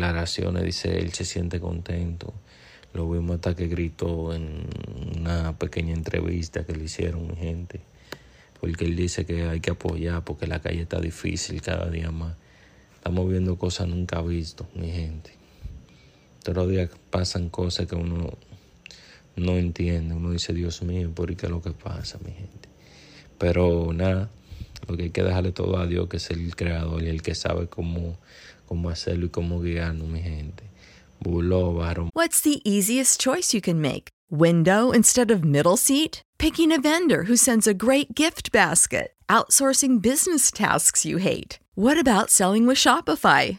Declaraciones, dice él se siente contento. Lo vimos hasta que gritó en una pequeña entrevista que le hicieron mi gente. Porque él dice que hay que apoyar porque la calle está difícil cada día más. Estamos viendo cosas nunca vistas, mi gente. Todos los días pasan cosas que uno no entiende. Uno dice, Dios mío, ¿por qué es lo que pasa, mi gente? Pero nada, hay que dejarle todo a Dios, que es el creador y el que sabe cómo cómo hacerlo y cómo guiarnos, mi gente. What's the easiest choice you can make? Window instead of middle seat? Picking a vendor who sends a great gift basket? Outsourcing business tasks you hate? What about selling with Shopify?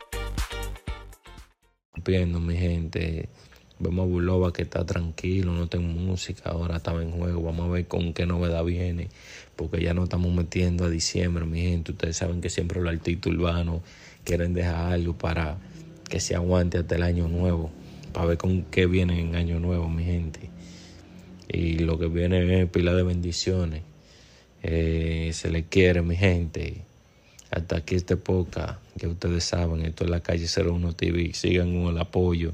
Mi gente. Vemos a Bulova que está tranquilo, no tengo música, ahora estaba en juego. Vamos a ver con qué novedad viene, porque ya no estamos metiendo a diciembre, mi gente. Ustedes saben que siempre los artistas urbanos quieren dejar algo para que se aguante hasta el año nuevo, para ver con qué viene en año nuevo, mi gente. Y lo que viene es pila de bendiciones. Eh, se le quiere, mi gente. Hasta aquí esta época, que ustedes saben, esto es la calle 01 TV. Sigan con el apoyo.